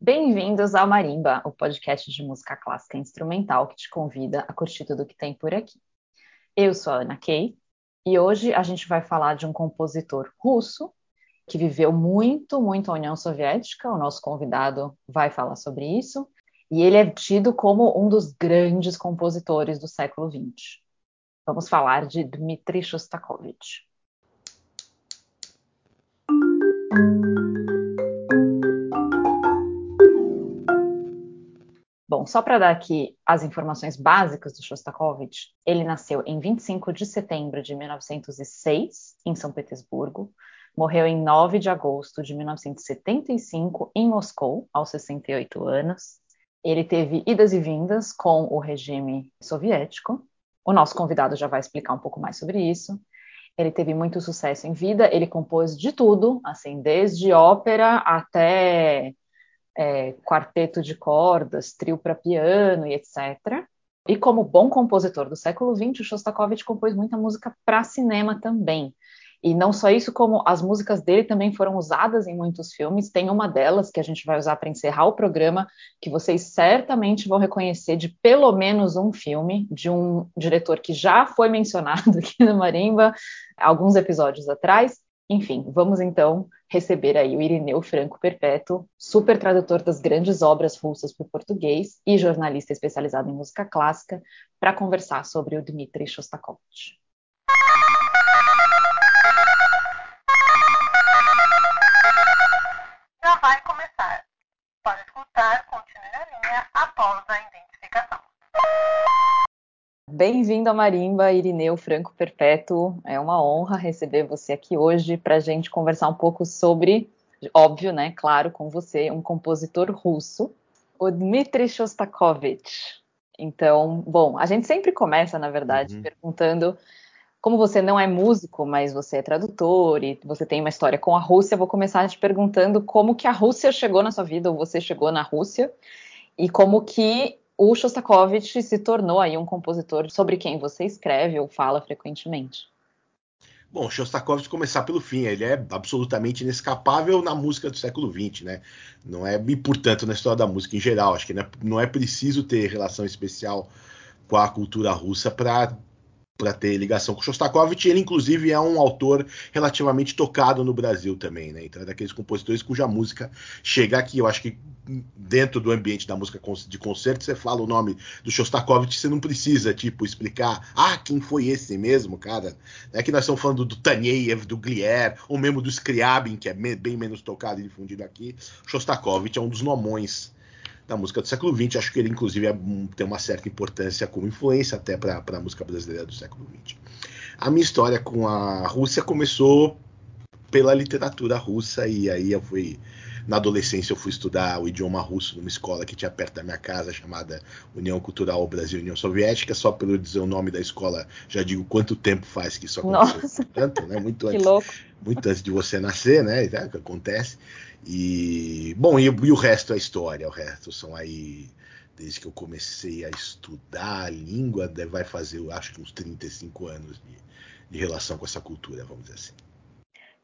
Bem-vindos ao Marimba, o podcast de música clássica instrumental que te convida a curtir tudo que tem por aqui. Eu sou a Ana Kay e hoje a gente vai falar de um compositor russo que viveu muito, muito a União Soviética. O nosso convidado vai falar sobre isso. E ele é tido como um dos grandes compositores do século XX. Vamos falar de Dmitri Shostakovich. Bom, só para dar aqui as informações básicas do Shostakovich, ele nasceu em 25 de setembro de 1906, em São Petersburgo, morreu em 9 de agosto de 1975 em Moscou, aos 68 anos. Ele teve idas e vindas com o regime soviético. O nosso convidado já vai explicar um pouco mais sobre isso. Ele teve muito sucesso em vida, ele compôs de tudo, assim, desde ópera até é, quarteto de cordas, trio para piano e etc. E como bom compositor do século XX, Shostakovich compôs muita música para cinema também. E não só isso, como as músicas dele também foram usadas em muitos filmes. Tem uma delas que a gente vai usar para encerrar o programa, que vocês certamente vão reconhecer de pelo menos um filme, de um diretor que já foi mencionado aqui no Marimba, alguns episódios atrás, enfim, vamos então receber aí o Irineu Franco Perpétuo, super tradutor das grandes obras russas para o português e jornalista especializado em música clássica, para conversar sobre o Dmitri Shostakovich. Bem-vindo a Marimba, Irineu Franco Perpétuo. É uma honra receber você aqui hoje para a gente conversar um pouco sobre, óbvio, né? Claro, com você, um compositor russo, o Dmitri Shostakovich. Então, bom, a gente sempre começa, na verdade, uhum. perguntando como você não é músico, mas você é tradutor e você tem uma história com a Rússia, vou começar te perguntando como que a Rússia chegou na sua vida, ou você chegou na Rússia, e como que o Shostakovich se tornou aí um compositor sobre quem você escreve ou fala frequentemente. Bom, Shostakovich começar pelo fim, ele é absolutamente inescapável na música do século XX, né? Não é e portanto na história da música em geral. Acho que não é, não é preciso ter relação especial com a cultura russa para para ter ligação com Shostakovich. Ele, inclusive, é um autor relativamente tocado no Brasil também, né? Então é daqueles compositores cuja música chega aqui. Eu acho que dentro do ambiente da música de concerto, você fala o nome do Shostakovich, você não precisa, tipo, explicar, ah, quem foi esse mesmo, cara? É que nós estamos falando do Taneyev, do Glier, ou mesmo do Scriabin, que é bem menos tocado e difundido aqui. Shostakovich é um dos nomões da música do século XX. Acho que ele, inclusive, é, tem uma certa importância como influência até para a música brasileira do século XX. A minha história com a Rússia começou pela literatura russa e aí eu fui na adolescência eu fui estudar o idioma russo numa escola que tinha perto da minha casa chamada União Cultural Brasil União Soviética só pelo dizer o nome da escola já digo quanto tempo faz que isso aconteceu Nossa. tanto né muito antes muito antes de você nascer né é, que acontece e bom, e, e, o resto é história, o resto são aí desde que eu comecei a estudar a língua, vai fazer, eu acho que uns 35 anos de, de relação com essa cultura, vamos dizer assim.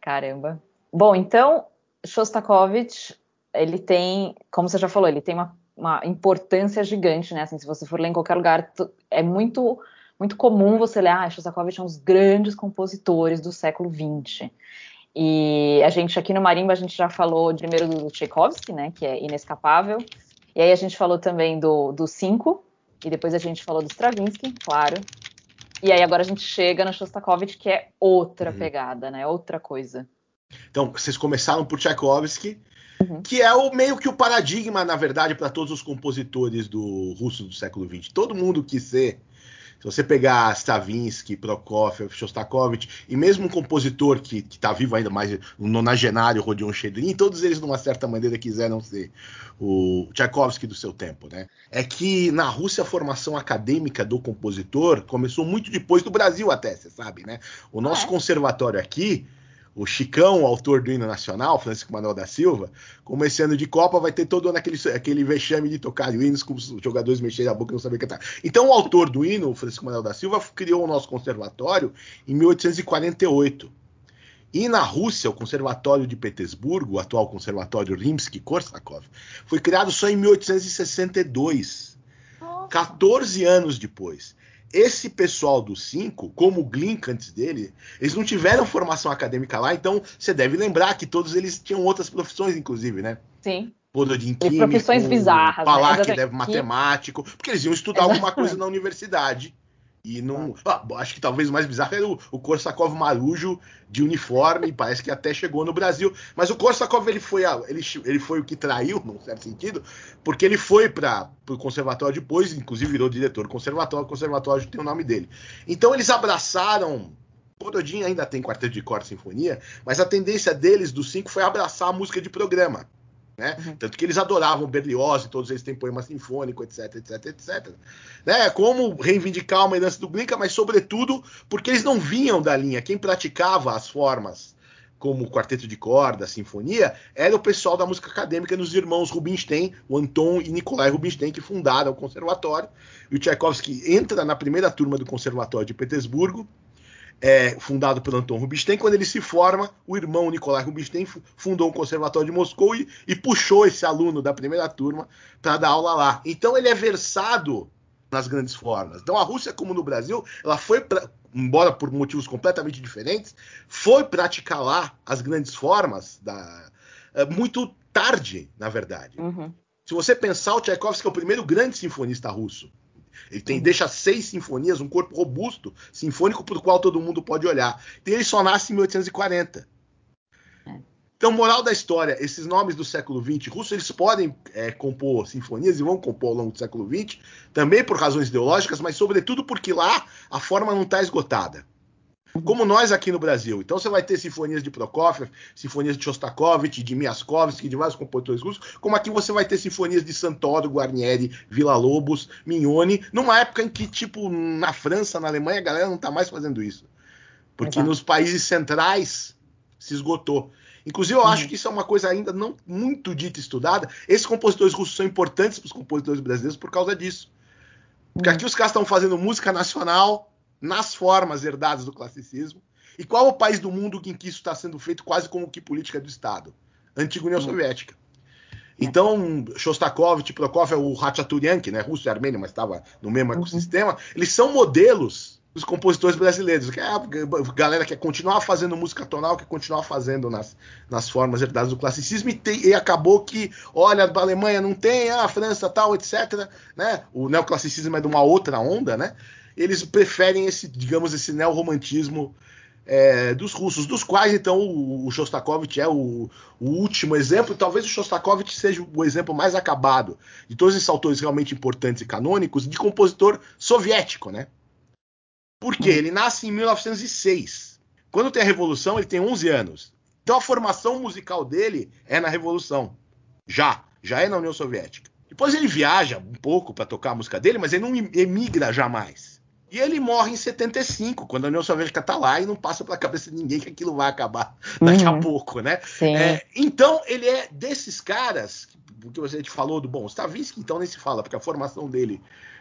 Caramba. Bom, então Shostakovich, ele tem, como você já falou, ele tem uma, uma importância gigante, né? Assim, se você for ler em qualquer lugar, é muito muito comum você ler, ah, Shostakovich é um dos grandes compositores do século XX. E a gente aqui no Marimba a gente já falou primeiro do Tchaikovsky, né, que é inescapável. E aí a gente falou também do, do Cinco, e depois a gente falou do Stravinsky, claro. E aí agora a gente chega no Shostakovich, que é outra uhum. pegada, né, outra coisa. Então, vocês começaram por Tchaikovsky, uhum. que é o meio que o paradigma, na verdade, para todos os compositores do russo do século XX. Todo mundo quis ser se você pegar Stravinsky, Prokofiev, Shostakovich e mesmo um compositor que está vivo ainda mais, o nonagenário Rodion Chedrin, todos eles de uma certa maneira quiseram ser o Tchaikovsky do seu tempo, né? É que na Rússia a formação acadêmica do compositor começou muito depois do Brasil até, você sabe, né? O nosso é? conservatório aqui o Chicão, o autor do hino nacional, Francisco Manuel da Silva, como esse ano de Copa vai ter todo ano aquele, aquele vexame de tocar hinos com os jogadores mexerem a boca e não saber cantar. Então o autor do hino, Francisco Manuel da Silva, criou o nosso conservatório em 1848. E na Rússia, o Conservatório de Petersburgo, o atual Conservatório Rimsky-Korsakov, foi criado só em 1862, Nossa. 14 anos depois. Esse pessoal do 5, como o Glink antes dele, eles não tiveram formação acadêmica lá, então você deve lembrar que todos eles tinham outras profissões, inclusive, né? Sim. Químico, profissões bizarras, Palak né? deve matemático, porque eles iam estudar Exatamente. alguma coisa na universidade. E não. Ah, acho que talvez o mais bizarro era o, o Korsakov marujo de uniforme, parece que até chegou no Brasil. Mas o Korsakov ele foi, a, ele, ele foi o que traiu, num certo sentido, porque ele foi para o conservatório depois, inclusive virou diretor do conservatório, o conservatório tem o nome dele. Então eles abraçaram. Borodin ainda tem quarteto de corda sinfonia, mas a tendência deles, dos cinco, foi abraçar a música de programa. Né? Uhum. Tanto que eles adoravam Berlioz, todos eles têm poema sinfônico, etc, etc, etc. Né? Como reivindicar uma herança do Glinka, mas sobretudo porque eles não vinham da linha. Quem praticava as formas como o quarteto de corda, a sinfonia, era o pessoal da música acadêmica nos irmãos Rubinstein, o Anton e Nikolai Rubinstein, que fundaram o conservatório. E o Tchaikovsky entra na primeira turma do conservatório de Petersburgo, é, fundado pelo Anton Rubinstein. Quando ele se forma, o irmão Nikolai Rubinstein fundou um conservatório de Moscou e, e puxou esse aluno da primeira turma para dar aula lá. Então ele é versado nas grandes formas. Então a Rússia, como no Brasil, ela foi pra, embora por motivos completamente diferentes, foi praticar lá as grandes formas da, é, muito tarde, na verdade. Uhum. Se você pensar, o Tchaikovsky é o primeiro grande sinfonista russo. Ele tem, deixa seis sinfonias, um corpo robusto, sinfônico, para o qual todo mundo pode olhar. E ele só nasce em 1840. É. Então, moral da história, esses nomes do século XX russo, eles podem é, compor sinfonias e vão compor ao longo do século XX, também por razões ideológicas, mas sobretudo porque lá a forma não está esgotada. Como nós aqui no Brasil. Então você vai ter sinfonias de Prokofiev, sinfonias de Shostakovich, de Miaskovsky, de vários compositores russos, como aqui você vai ter sinfonias de Santoro, Guarnieri, Villa-Lobos, Mignoni, numa época em que, tipo, na França, na Alemanha, a galera não está mais fazendo isso. Porque Exato. nos países centrais se esgotou. Inclusive, eu uhum. acho que isso é uma coisa ainda não muito dita e estudada. Esses compositores russos são importantes para os compositores brasileiros por causa disso. Porque uhum. aqui os caras estão fazendo música nacional, nas formas herdadas do classicismo. E qual é o país do mundo em que isso está sendo feito quase como que política do Estado? Antiga União hum. Soviética. Então, Shostakovich, Prokofiev, o Ratchaturian, que né, russo e armênio, mas estava no mesmo uhum. ecossistema, eles são modelos dos compositores brasileiros. Que é a galera quer continuar fazendo música tonal, quer continuar fazendo nas, nas formas herdadas do classicismo, e, e acabou que, olha, a Alemanha não tem, a França tal, etc. Né? O neoclassicismo é de uma outra onda, né? Eles preferem esse, digamos, esse neorromantismo é, dos russos, dos quais então o, o Shostakovich é o, o, último exemplo. Talvez o Shostakovich seja o exemplo mais acabado de todos esses autores realmente importantes e canônicos de compositor soviético, né? Porque hum. ele nasce em 1906. Quando tem a Revolução, ele tem 11 anos. Então a formação musical dele é na Revolução. Já, já é na União Soviética. Depois ele viaja um pouco para tocar a música dele, mas ele não emigra jamais. E ele morre em 75, quando a União Soviética está lá e não passa pela cabeça de ninguém que aquilo vai acabar daqui uhum. a pouco, né? É, então, ele é desses caras, porque você te falou do bom, Stravinsky, então nem se fala, porque a formação dele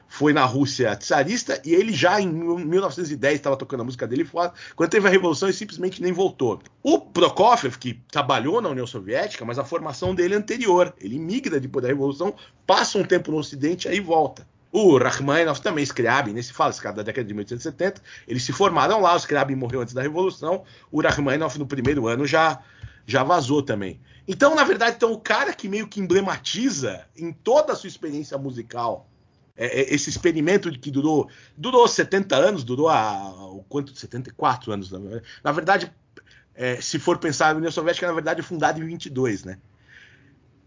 foi na Rússia tsarista e ele já em 1910 estava tocando a música dele fora. Quando teve a revolução, ele simplesmente nem voltou. O Prokofiev, que trabalhou na União Soviética, mas a formação dele é anterior. Ele migra depois da revolução, passa um tempo no Ocidente aí volta. O Rachmaninoff também, Scriabin, nem se fala, esse cara da década de 1870, eles se formaram lá, o Scriabin morreu antes da Revolução, o Rachmaninoff no primeiro ano já, já vazou também. Então, na verdade, então, o cara que meio que emblematiza em toda a sua experiência musical é, é, esse experimento que durou, durou 70 anos, durou a, o quanto? 74 anos, na verdade. É, se for pensar, a União Soviética, na verdade, é fundada em 22, né?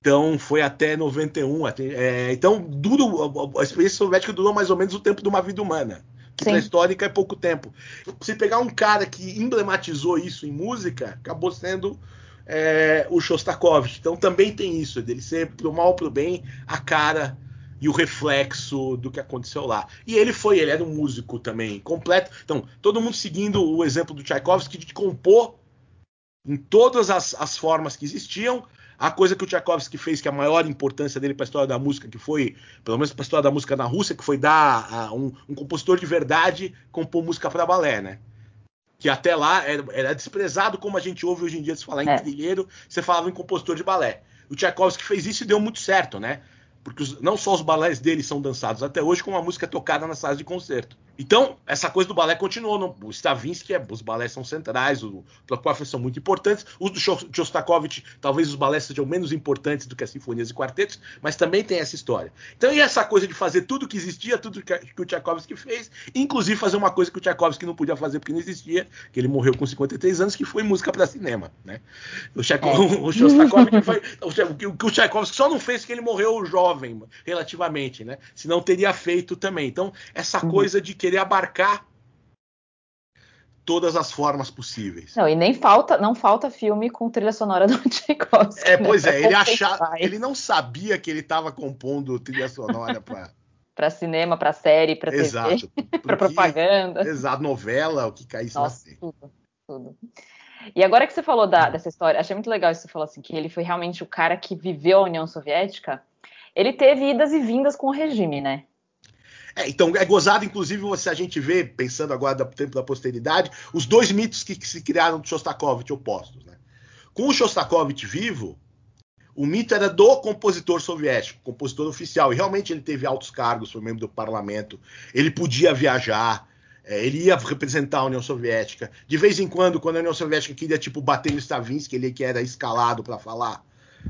Então foi até 91. Até, é, então duro, a experiência soviética durou mais ou menos o tempo de uma vida humana. Que para histórica é pouco tempo. Se pegar um cara que emblematizou isso em música, acabou sendo é, o Shostakovich. Então também tem isso, dele ser pro mal pro bem a cara e o reflexo do que aconteceu lá. E ele foi, ele era um músico também completo. Então, todo mundo seguindo o exemplo do Tchaikovsky de compor em todas as, as formas que existiam, a coisa que o Tchaikovsky fez, que é a maior importância dele para a história da música, que foi, pelo menos para a história da música na Rússia, que foi dar a um, um, compositor de verdade compor música para balé, né? que até lá era, era, desprezado como a gente ouve hoje em dia se falar em é. trilheiro, você falava em compositor de balé. O Tchaikovsky fez isso e deu muito certo, né? Porque os, não só os balés dele são dançados até hoje, como a música é tocada nas salas de concerto. Então, essa coisa do balé continuou. No, o Stravinsky, é, os balés são centrais, o Prokofiev são muito importantes. Os do Shostakovich, talvez os balés sejam menos importantes do que as sinfonias e quartetos, mas também tem essa história. Então, e essa coisa de fazer tudo que existia, tudo que, o Tchaikovsky fez, inclusive fazer uma coisa que o Tchaikovsky não podia fazer porque não existia, que ele morreu com 53 anos, que foi música para cinema. Né? O, é. o Shostakovich foi. O que o Tchaikovsky só não fez que ele morreu jovem, relativamente, né? Senão teria feito também. Então, essa uhum. coisa de querer abarcar todas as formas possíveis. Não, e nem falta, não falta filme com trilha sonora do Tchaikovsky. É, pois né? é, ele achava, ele não sabia que ele estava compondo trilha sonora para para cinema, para série, para TV, para propaganda. Exato, novela, o que caísse Nossa, na tudo, tudo. E agora que você falou da, dessa história, achei muito legal isso que você falou assim, que ele foi realmente o cara que viveu a União Soviética. Ele teve idas e vindas com o regime, né? É, então é gozado, inclusive, se a gente vê, pensando agora do tempo da posteridade, os dois mitos que, que se criaram do Shostakovich opostos. Né? Com o Shostakovich vivo, o mito era do compositor soviético, compositor oficial, e realmente ele teve altos cargos, foi membro do parlamento, ele podia viajar, é, ele ia representar a União Soviética. De vez em quando, quando a União Soviética queria tipo bater no Stravinsky, ele que era escalado para falar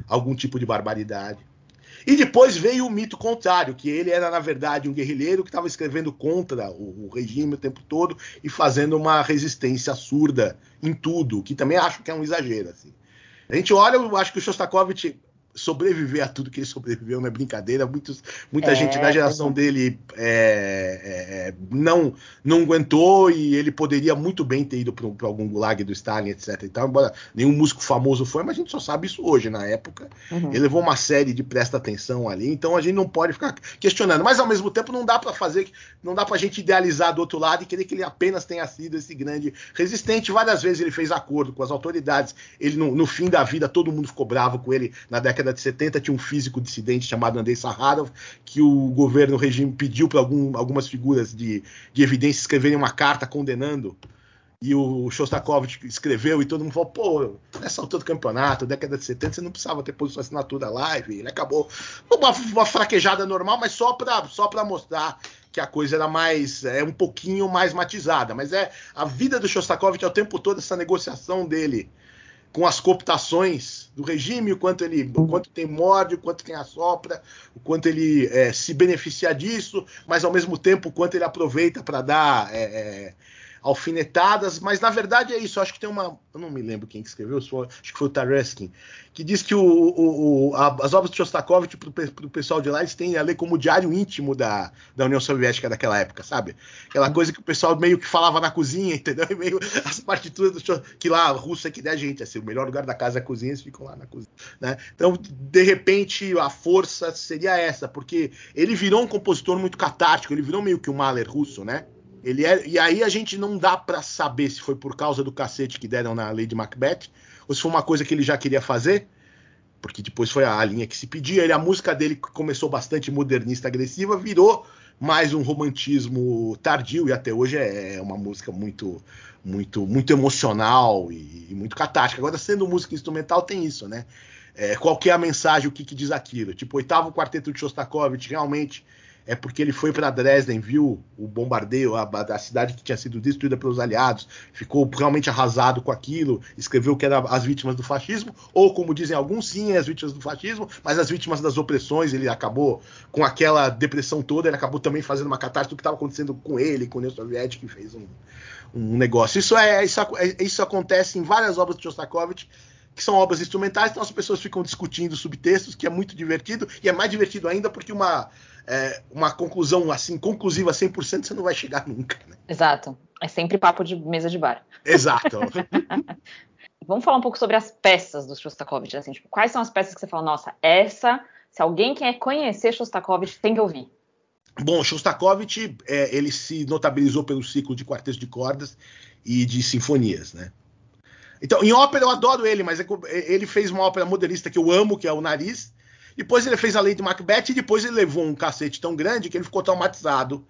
algum tipo de barbaridade. E depois veio o mito contrário, que ele era, na verdade, um guerrilheiro que estava escrevendo contra o, o, regime o tempo todo e fazendo uma resistência surda em tudo, que também acho que é um exagero. Assim. A gente olha, eu acho que o Shostakovich sobreviver a tudo que ele sobreviveu não é brincadeira. Muitos, muita é, gente da geração é. dele é, é, não não aguentou e ele poderia muito bem ter ido para algum gulag do Stalin, etc. Então, embora nenhum músico famoso foi, mas a gente só sabe isso hoje. Na época, uhum. ele levou uma série de presta atenção ali, então a gente não pode ficar questionando. Mas ao mesmo tempo, não dá para fazer, não dá para a gente idealizar do outro lado e querer que ele apenas tenha sido esse grande resistente. Várias vezes ele fez acordo com as autoridades. Ele no, no fim da vida todo mundo ficou bravo com ele na década década de 70 tinha um físico dissidente chamado Andrei Saharov, que o governo, o regime pediu para algum, algumas figuras de, de evidência escreverem uma carta condenando. E o Shostakovich escreveu e todo mundo falou, pô, nessa altura do campeonato, década de 70, você não precisava ter posto assinatura live, ele acabou. Uma, uma fraquejada normal, mas só para só mostrar que a coisa era mais, é um pouquinho mais matizada, mas é a vida do Shostakovich é o tempo todo essa negociação dele com as cooptações do regime, o quanto ele, o quanto tem morde, o quanto tem assopra, o quanto ele é, se beneficia disso, mas ao mesmo tempo o quanto ele aproveita para dar é, alfinetadas, mas na verdade é isso. Acho que tem uma. Eu não me lembro quem que escreveu, acho que foi o Taruskin, que diz que o, o, o, a, as obras de Shostakovich, para o pessoal de lá, eles têm a ler como diário íntimo da, da União Soviética daquela época, sabe? Aquela coisa que o pessoal meio que falava na cozinha, entendeu? E meio as partituras do que lá, a Rússia que der gente, assim, o melhor lugar da casa é a cozinha, eles ficam lá na cozinha, né? Então, de repente, a força seria essa, porque ele virou um compositor muito catártico, ele virou meio que um Mahler russo, né? Ele é, e aí a gente não dá para saber se foi por causa do cacete que deram na Lady Macbeth ou se foi uma coisa que ele já queria fazer, porque depois foi a linha que se pedia. Ele, a música dele começou bastante modernista, agressiva, virou mais um romantismo tardio e até hoje é, é uma música muito muito muito emocional e, e muito catártica. Agora sendo música instrumental tem isso, né? É, qual que é a mensagem, o que, que diz aquilo? Tipo, oitavo quarteto de Shostakovich realmente é porque ele foi para Dresden, viu o bombardeio, a, a, cidade que tinha sido destruída pelos aliados, ficou realmente arrasado com aquilo, escreveu que eram as vítimas do fascismo, ou como dizem alguns, sim, as vítimas do fascismo, mas as vítimas das opressões, ele acabou com aquela depressão toda, ele acabou também fazendo uma catástrofe do que estava acontecendo com ele, com a União Soviética, que fez um, um negócio. Isso, é, isso, é, isso acontece em várias obras de Shostakovich, que são obras instrumentais, então as pessoas ficam discutindo subtextos, que é muito divertido, e é mais divertido ainda porque uma é, uma conclusão assim, conclusiva 100%, você não vai chegar nunca. Né? Exato. É sempre papo de mesa de bar. Exato. Vamos falar um pouco sobre as peças do Shostakovich. Assim, tipo, quais são as peças que você fala, nossa, essa, se alguém quer conhecer Shostakovich, tem que ouvir? Bom, Shostakovich, é, ele se notabilizou pelo ciclo de quartetos de cordas e de sinfonias, né? Então, em ópera eu adoro ele, mas é, ele fez uma ópera modernista que eu amo, que é o Nariz, depois ele fez a lei de Macbeth e depois ele levou um cacete tão grande que ele ficou traumatizado.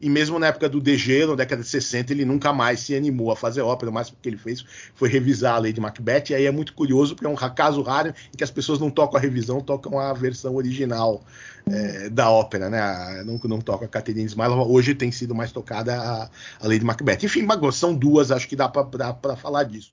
e mesmo na época do Degelo, na década de 60, ele nunca mais se animou a fazer ópera, o máximo que ele fez foi revisar a Lady Macbeth, e aí é muito curioso, porque é um caso raro em que as pessoas não tocam a revisão, tocam a versão original é, da ópera, né? Não, não toca a Catherine Ismailova, hoje tem sido mais tocada a, a Lady Macbeth. Enfim, são duas, acho que dá para falar disso.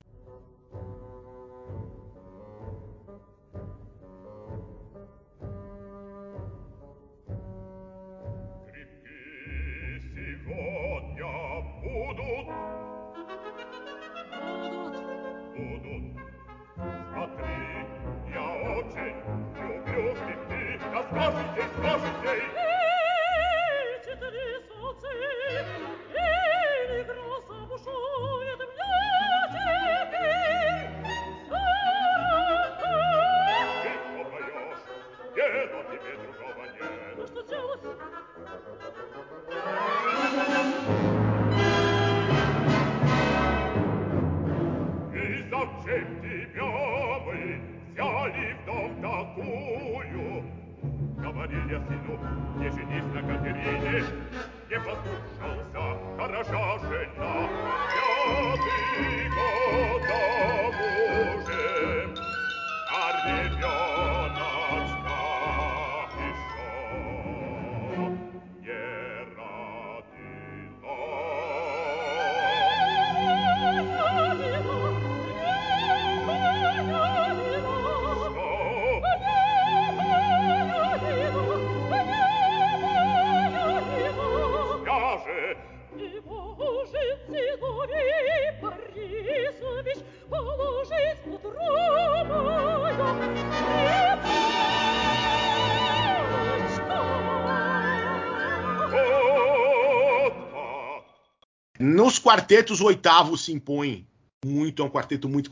Quartetos, o oitavo se impõe muito, é um quarteto muito,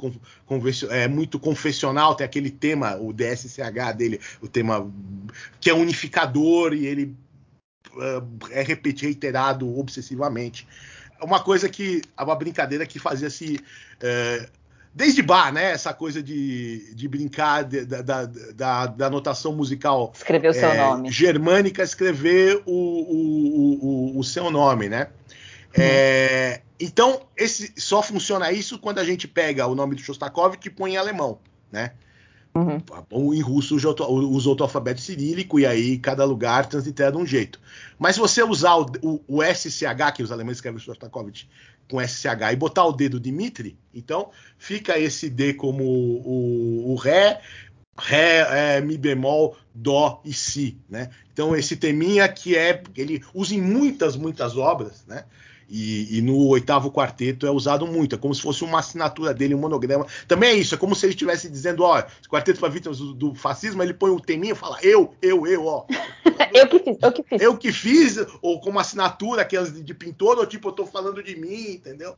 é, muito confessional, tem aquele tema, o DSCH dele, o tema que é unificador e ele uh, é repetido, reiterado obsessivamente. Uma coisa que, uma brincadeira que fazia-se uh, desde bar, né? Essa coisa de, de brincar de, da, da, da, da, notação musical. Escrever o seu é, nome. Germânica, escrever o, o, o, o seu nome, né? É, então, esse, só funciona isso quando a gente pega o nome do Shostakovich e põe em alemão, né? Uhum. Em russo usa o alfabeto cirílico e aí cada lugar translitera de um jeito. Mas se você usar o, o, o SCH, que os alemães escrevem Shostakovich com SCH, e botar o D do Dmitri, então fica esse D como o, o Ré, Ré, é, Mi bemol, Dó e Si, né? Então esse teminha que é, ele usa em muitas, muitas obras, né? E, e, no oitavo quarteto é usado muito, é como se fosse uma assinatura dele, um monograma. Também é isso, é como se ele estivesse dizendo, ó, esse quarteto para vítimas do, do, fascismo, ele põe o teminho e fala, eu, eu, eu, ó. eu que fiz, eu que fiz. Eu que fiz, ou como assinatura, aquelas de, de pintor, ou tipo, eu tô falando de mim, entendeu?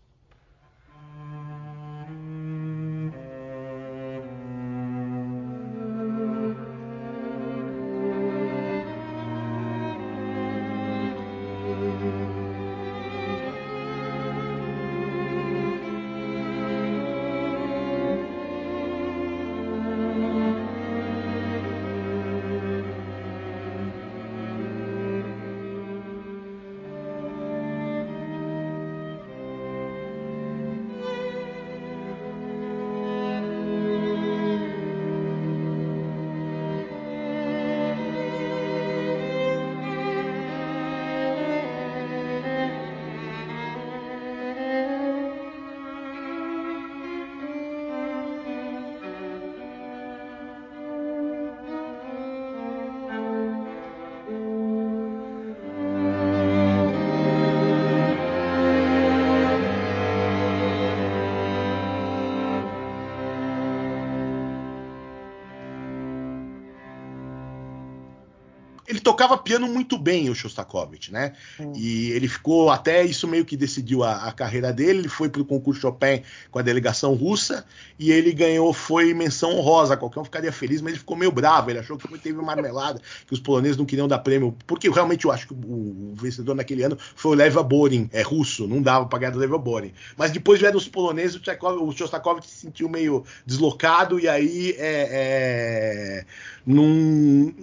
Tocava piano muito bem, o Shostakovich, né? Hum. E ele ficou, até isso meio que decidiu a, a carreira dele. Ele foi para o concurso Chopin com a delegação russa e ele ganhou, foi menção honrosa. Qualquer um ficaria feliz, mas ele ficou meio bravo. Ele achou que teve uma marmelada, que os poloneses não queriam dar prêmio. Porque realmente eu acho que o, o vencedor naquele ano foi o Leva Borin, é russo, não dava para ganhar do Leva Borin. Mas depois vieram os poloneses, o, Tchekov, o Shostakovich se sentiu meio deslocado e aí é, é, num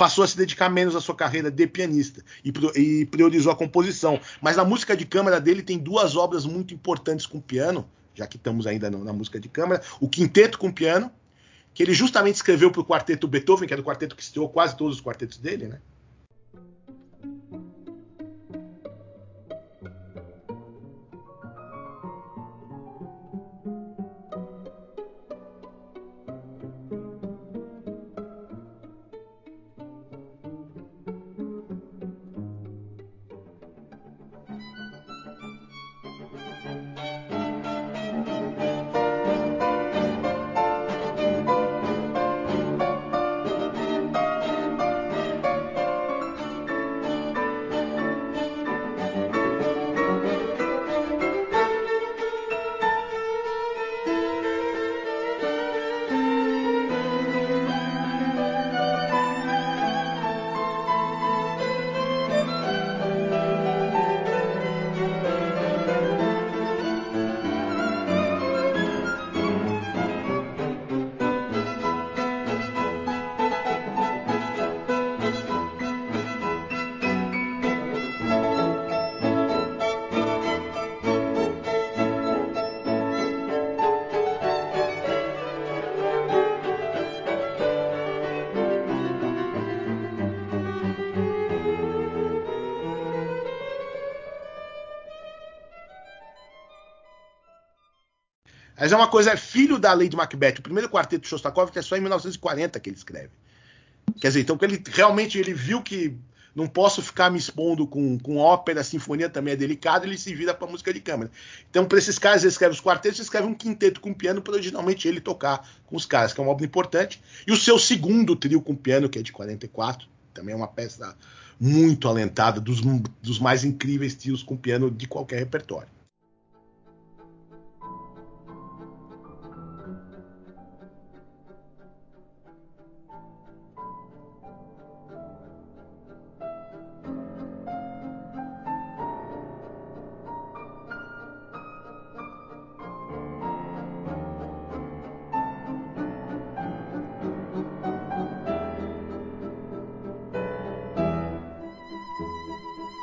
passou a se dedicar menos à sua carreira de pianista e, e priorizou a composição. Mas na música de câmara dele tem duas obras muito importantes com piano, já que estamos ainda na música de câmara: o Quinteto com Piano, que ele justamente escreveu para o quarteto Beethoven, que é do quarteto que estreou quase todos os quartetos dele, né? Mas é uma coisa, é filho da lei de Macbeth. O primeiro quarteto de Shostakovich é só em 1940 que ele escreve. Quer dizer, então ele realmente ele viu que não posso ficar me expondo com, com ópera, sinfonia também é delicado, ele se vira para música de câmara. Então, para esses caras, ele escreve os quartetos, ele escreve um quinteto com piano para originalmente ele tocar com os caras, que é uma obra importante. E o seu segundo trio com piano, que é de 44, também é uma peça muito alentada, dos, dos mais incríveis trios com piano de qualquer repertório.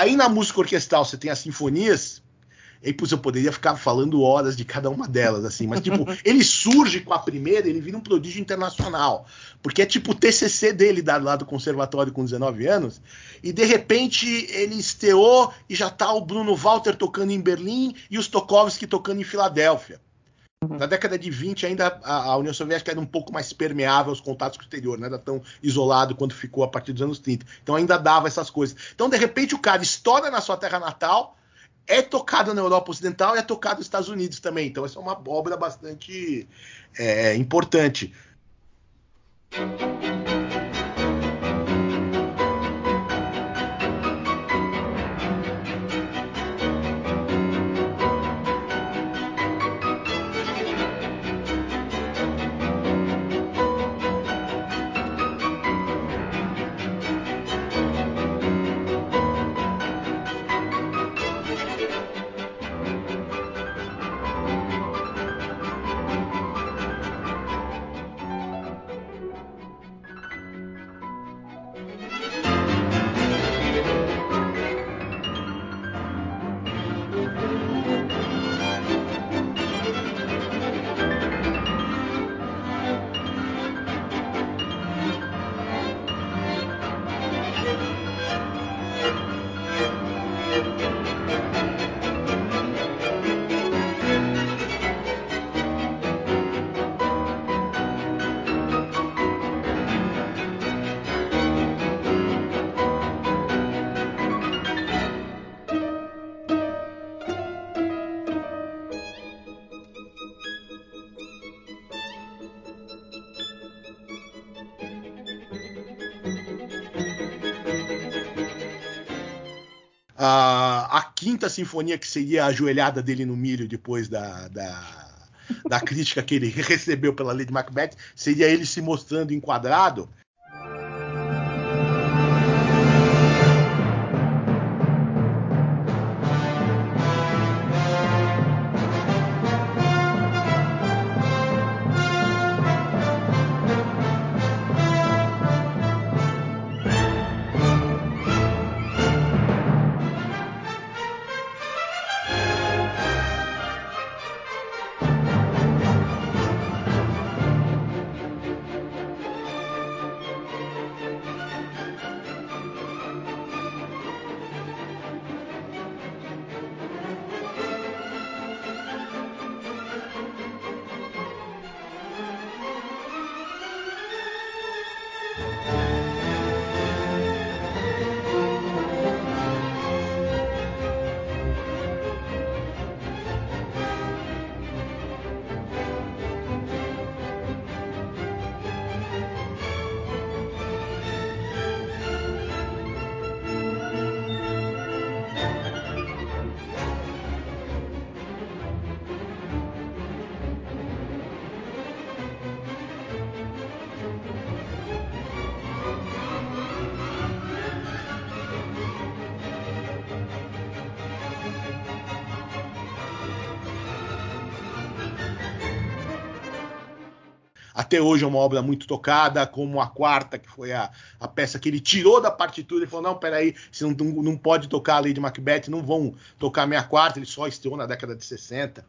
Aí na música orquestral você tem as sinfonias, e putz, eu poderia ficar falando horas de cada uma delas, assim, mas tipo, ele surge com a primeira, ele vira um prodígio internacional, porque é tipo o TCC dele lá do conservatório com 19 anos, e de repente ele esteou e já tá o Bruno Walter tocando em Berlim e os Stokowski tocando em Filadélfia. Uhum. Na década de 20, ainda a, a, União Soviética era um pouco mais permeável aos contatos com o exterior, não era tão isolado quanto ficou a partir dos anos 30. Então ainda dava essas coisas. Então, de repente, o cara estoura na sua terra natal, é tocado na Europa Ocidental e é tocado nos Estados Unidos também. Então, essa é uma obra bastante é, importante. A, a quinta sinfonia, que seria a ajoelhada dele no milho depois da, da, da crítica que ele recebeu pela Lady Macbeth, seria ele se mostrando enquadrado até hoje é uma obra muito tocada, como a quarta, que foi a, a peça que ele tirou da partitura e falou: não, peraí, se não, não pode tocar a Lady Macbeth, não vão tocar a minha quarta, ele só estreou na década de 60.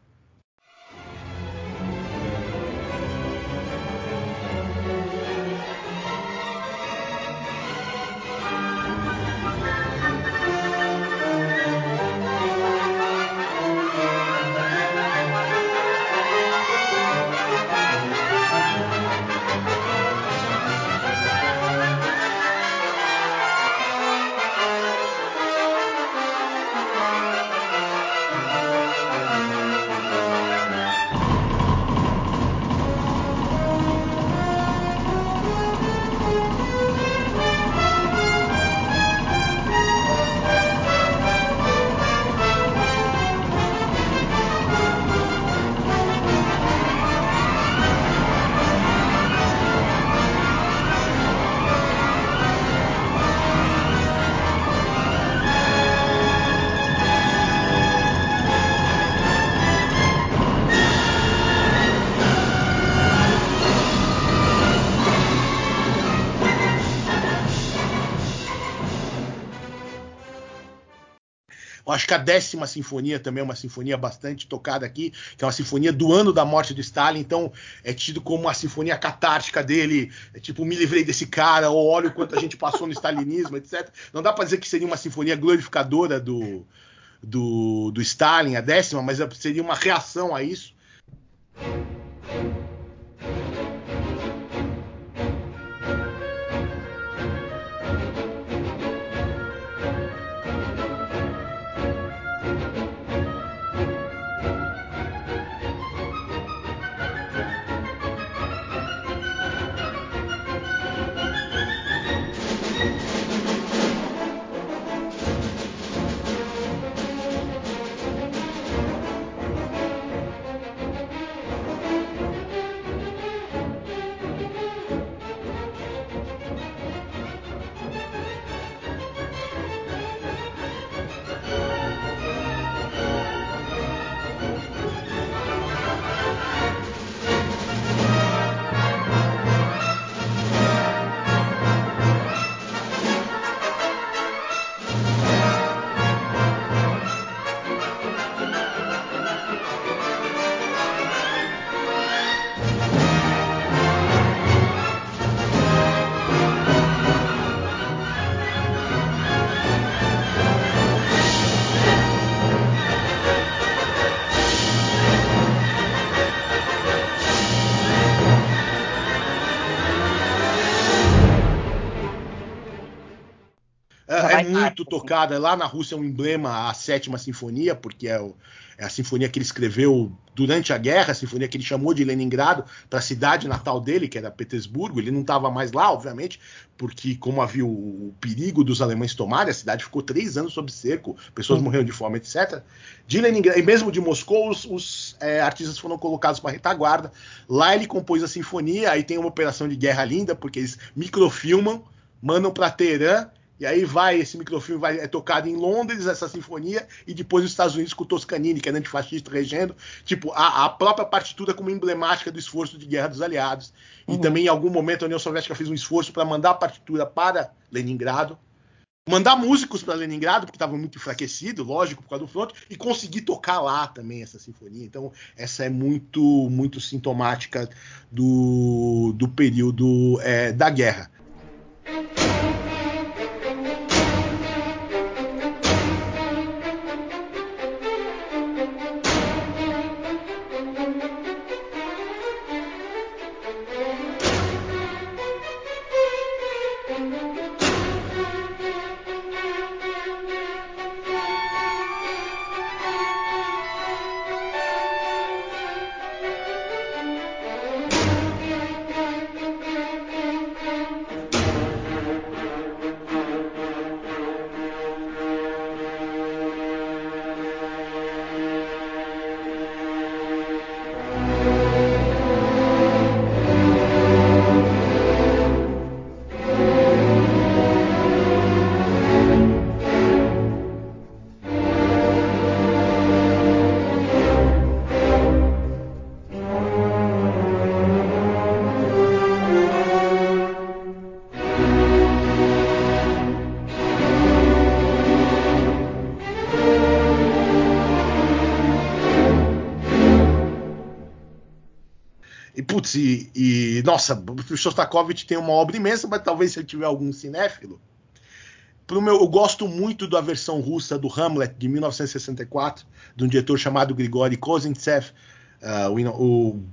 Acho que a décima sinfonia também é uma sinfonia bastante tocada aqui, que é uma sinfonia do ano da morte de Stalin, então é tido como uma sinfonia catártica dele, é tipo, me livrei desse cara, ou olha o quanto a gente passou no stalinismo, etc. Não dá para dizer que seria uma sinfonia glorificadora do, do, do Stalin, a décima, mas seria uma reação a isso. Muito tocada. Lá na Rússia é um emblema a sétima sinfonia, porque é, o, é, a sinfonia que ele escreveu durante a guerra, a sinfonia que ele chamou de Leningrado, para a cidade natal dele, que era Petersburgo. Ele não estava mais lá, obviamente, porque como havia o, o, perigo dos alemães tomarem, a cidade ficou três anos sob cerco, pessoas uhum. morreram de fome, etc. De Leningrado, e mesmo de Moscou, os, os é, artistas foram colocados para retaguarda. Lá ele compôs a sinfonia, aí tem uma operação de guerra linda, porque eles microfilmam, mandam para Teherã e aí vai, esse microfilme vai, é tocado em Londres, essa sinfonia, e depois nos Estados Unidos com o Toscanini, que é antifascista, regendo. Tipo, a, a, própria partitura como emblemática do esforço de guerra dos aliados. Uhum. E também, em algum momento, a União Soviética fez um esforço para mandar a partitura para Leningrado. Mandar músicos para Leningrado, porque estava muito enfraquecido, lógico, por causa do fronte, e conseguir tocar lá também essa sinfonia. Então, essa é muito, muito sintomática do, do período é, da guerra. E, e, nossa, o Shostakovich tem uma obra imensa, mas talvez se eu tiver algum cinéfilo. Pro meu, eu gosto muito da versão russa do Hamlet de 1964, de um diretor chamado Grigory Kozintsev. Uh, o, o,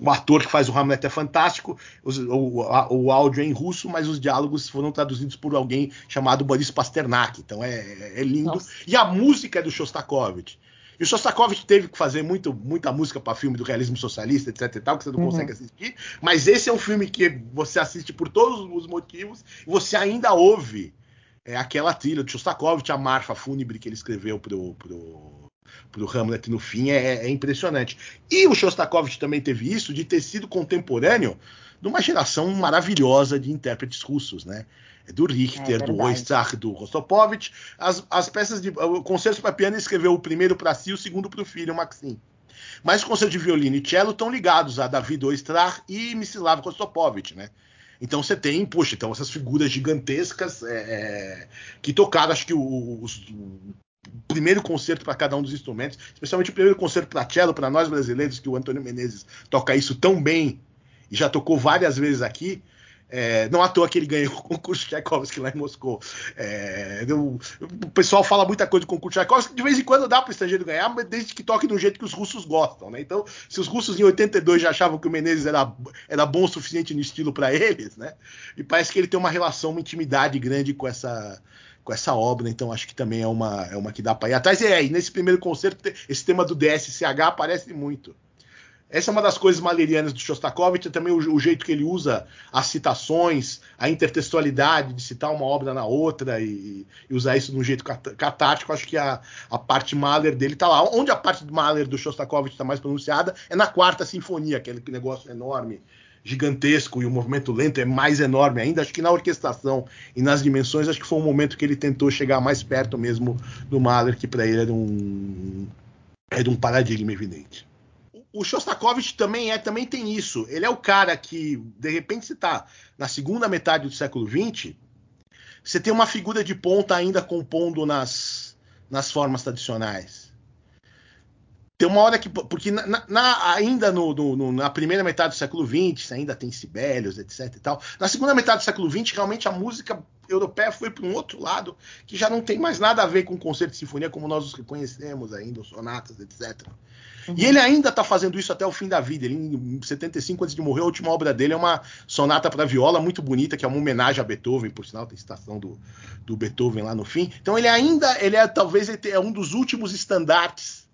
o, ator que faz o Hamlet é fantástico. Os, o, a, o, áudio é em russo, mas os diálogos foram traduzidos por alguém chamado Boris Pasternak. Então é, é lindo. Nossa. E a música é do Shostakovich. E o Shostakovich teve que fazer muito, muita música para filme do realismo socialista, etc e tal, que você não uhum. consegue assistir. Mas esse é um filme que você assiste por todos os motivos e você ainda ouve é, aquela trilha do Shostakovich, a marfa fúnebre que ele escreveu pro, pro, pro Hamlet no fim, é, é impressionante. E o Shostakovich também teve isso de ter sido contemporâneo de uma geração maravilhosa de intérpretes russos, né? do Richter, é do Oistrakh, do Rostropovich. As, as peças de. O concerto para piano escreveu o primeiro para si e o segundo para o filho, Maxim. Mas o concerto de violino e cello estão ligados a David Oistrakh e Mstislav Rostropovich, né? Então você tem, poxa, então essas figuras gigantescas é, é que tocaram, acho que o, os, o primeiro concerto para cada um dos instrumentos, especialmente o primeiro concerto para cello, para nós brasileiros, que o Antônio Menezes toca isso tão bem e já tocou várias vezes aqui. É, não à toa que ele ganhou o concurso Tchaikovsky lá em Moscou. É, o pessoal fala muita coisa do concurso Tchaikovsky, de vez em quando dá para o estrangeiro ganhar, mas desde que toque do jeito que os russos gostam. Né? Então, se os russos em 82 já achavam que o Menezes era, era bom o suficiente no estilo para eles, né? e parece que ele tem uma relação, uma intimidade grande com essa, com essa obra, então acho que também é uma, é uma que dá para ir atrás. E, é, e nesse primeiro concerto, esse tema do DSCH aparece muito. Essa é uma das coisas malerianas do Shostakovich, é também o, o, jeito que ele usa as citações, a intertextualidade de citar uma obra na outra e, e usar isso de um jeito catártico. Acho que a, a parte Mahler dele está lá. Onde a parte do Mahler do Shostakovich está mais pronunciada é na quarta sinfonia, aquele negócio enorme, gigantesco e o movimento lento é mais enorme ainda. Acho que na orquestração e nas dimensões, acho que foi um momento que ele tentou chegar mais perto mesmo do Mahler, que para ele era um, era um paradigma evidente o Shostakovich também é, também tem isso. Ele é o cara que, de repente, você está na segunda metade do século XX, você tem uma figura de ponta ainda compondo nas, nas formas tradicionais. Tem uma hora que. Porque na, na, ainda no, no, na primeira metade do século XX, ainda tem Sibelius, etc. e tal. Na segunda metade do século XX, realmente a música europeia foi para um outro lado que já não tem mais nada a ver com concerto de sinfonia como nós os reconhecemos ainda, sonatas, etc. E ele ainda está fazendo isso até o fim da vida. Ele, em 75, antes de morrer, a última obra dele é uma sonata para viola muito bonita, que é uma homenagem a Beethoven, por sinal, tem citação do, do Beethoven lá no fim. Então ele ainda, ele é talvez ele é um dos últimos estandartes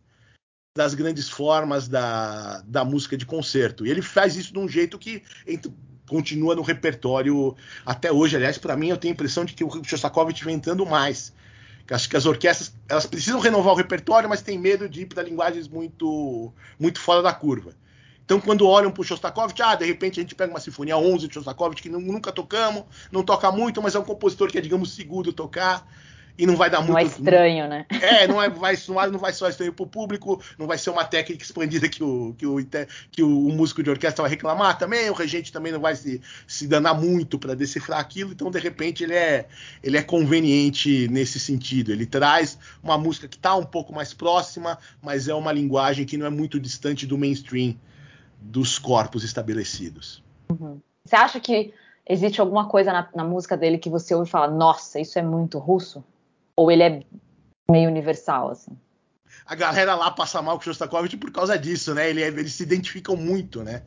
das grandes formas da, da música de concerto. E ele faz isso de um jeito que continua no repertório até hoje. Aliás, para mim, eu tenho a impressão de que o Shostakovich vem entrando mais Acho que as orquestras elas precisam renovar o repertório, mas têm medo de ir para linguagens muito, muito fora da curva. Então, quando olham para o Shostakovich, ah, de repente a gente pega uma Sinfonia 11 de Shostakovich que nunca tocamos, não toca muito, mas é um compositor que é, digamos, seguro tocar e não vai dar muito. Não é estranho, né? É, não, é, vai, não vai só estranho para o público, não vai ser uma técnica expandida que o, que o, que o, o músico de orquestra vai reclamar também, o regente também não vai se, se danar muito para decifrar aquilo, então de repente ele é, ele é conveniente nesse sentido. Ele traz uma música que está um pouco mais próxima, mas é uma linguagem que não é muito distante do mainstream dos corpos estabelecidos. Uhum. Você acha que existe alguma coisa na, na música dele que você ouve e fala, nossa, isso é muito russo? Ou ele é meio universal, assim? A galera lá passa mal com o Shostakovich por causa disso, né? Ele, é, eles se identificam muito, né?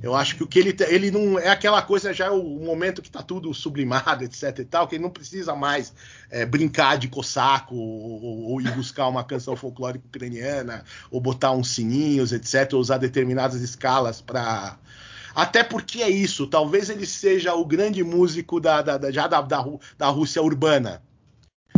Eu acho que o que ele ele não é aquela coisa já é o momento que tá tudo sublimado, etc e tal, que ele não precisa mais é, brincar de cossaco ou, ou, ou, ir buscar uma canção folclórica ucraniana ou botar uns sininhos, etc, ou usar determinadas escalas para até porque é isso, talvez ele seja o grande músico da, da, da já da, da, da Rússia urbana.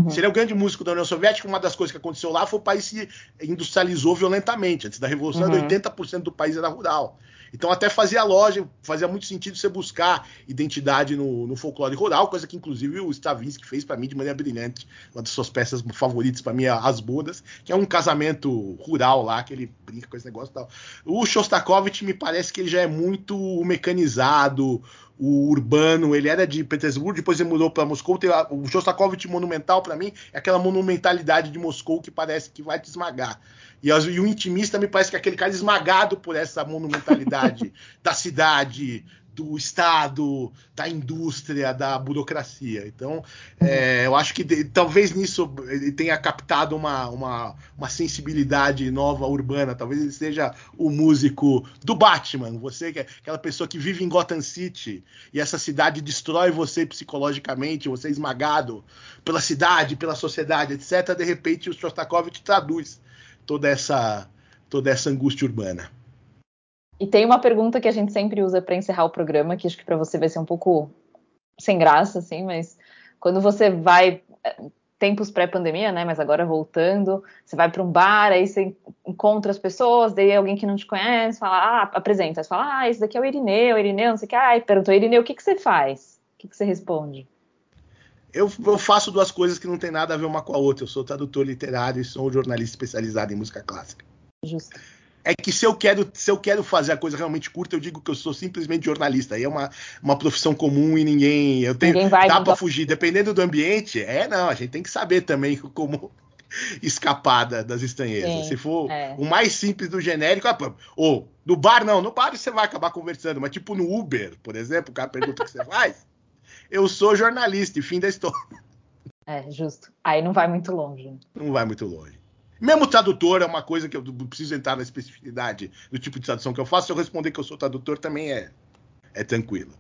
Uhum. Se ele é o grande músico da União Soviética, uma das coisas que aconteceu lá foi o país se industrializou violentamente. Antes da Revolução, uhum. 80% do país era rural. Então até fazia loja, fazia muito sentido você buscar identidade no, no folclore rural, coisa que inclusive o Stravinsky fez para mim de maneira brilhante, uma das suas peças favoritas para mim é As Bodas, que é um casamento rural lá, que ele brinca com esse negócio e tal. O Shostakovich me parece que ele já é muito mecanizado, o urbano, ele era de Petersburgo, depois ele mudou para Moscou. Tem a, o Shostakovich monumental, para mim, é aquela monumentalidade de Moscou que parece que vai te esmagar. E, e, o intimista me parece que é aquele cara esmagado por essa monumentalidade da cidade, do Estado, da indústria, da burocracia. Então, é, eu acho que de, talvez nisso ele tenha captado uma, uma, uma, sensibilidade nova urbana. Talvez ele seja o músico do Batman. Você, é aquela pessoa que vive em Gotham City e essa cidade destrói você psicologicamente, você é esmagado pela cidade, pela sociedade, etc. De repente, o Shostakovich traduz toda essa, toda essa angústia urbana. E tem uma pergunta que a gente sempre usa para encerrar o programa, que acho que para você vai ser um pouco sem graça, assim, mas quando você vai tempos pré-pandemia, né? Mas agora voltando, você vai para um bar, aí você encontra as pessoas, daí alguém que não te conhece, fala, ah, apresenta, você fala, ah, esse daqui é o Irineu, Irineu, não sei o que, ah, perguntou, Irineu, o que, que você faz? O que, que você responde? Eu, eu, faço duas coisas que não tem nada a ver uma com a outra. Eu sou tradutor literário e sou jornalista especializado em música clássica. Justo é que se eu quero se eu quero fazer a coisa realmente curta, eu digo que eu sou simplesmente jornalista. Aí é uma, uma profissão comum e ninguém. Eu tenho, ninguém vai dá para fugir. Dependendo do ambiente, é não, a gente tem que saber também como escapar das estranhezas. Sim, se for é. o mais simples do genérico, ah, ou no bar, não, no bar você vai acabar conversando, mas tipo no Uber, por exemplo, o cara pergunta o que você faz. Eu sou jornalista, e fim da história. É, justo. Aí não vai muito longe. Não vai muito longe. Mesmo tradutor é uma coisa que eu preciso entrar na especificidade do tipo de tradução que eu faço. Se eu responder que eu sou tradutor, também é, é tranquilo.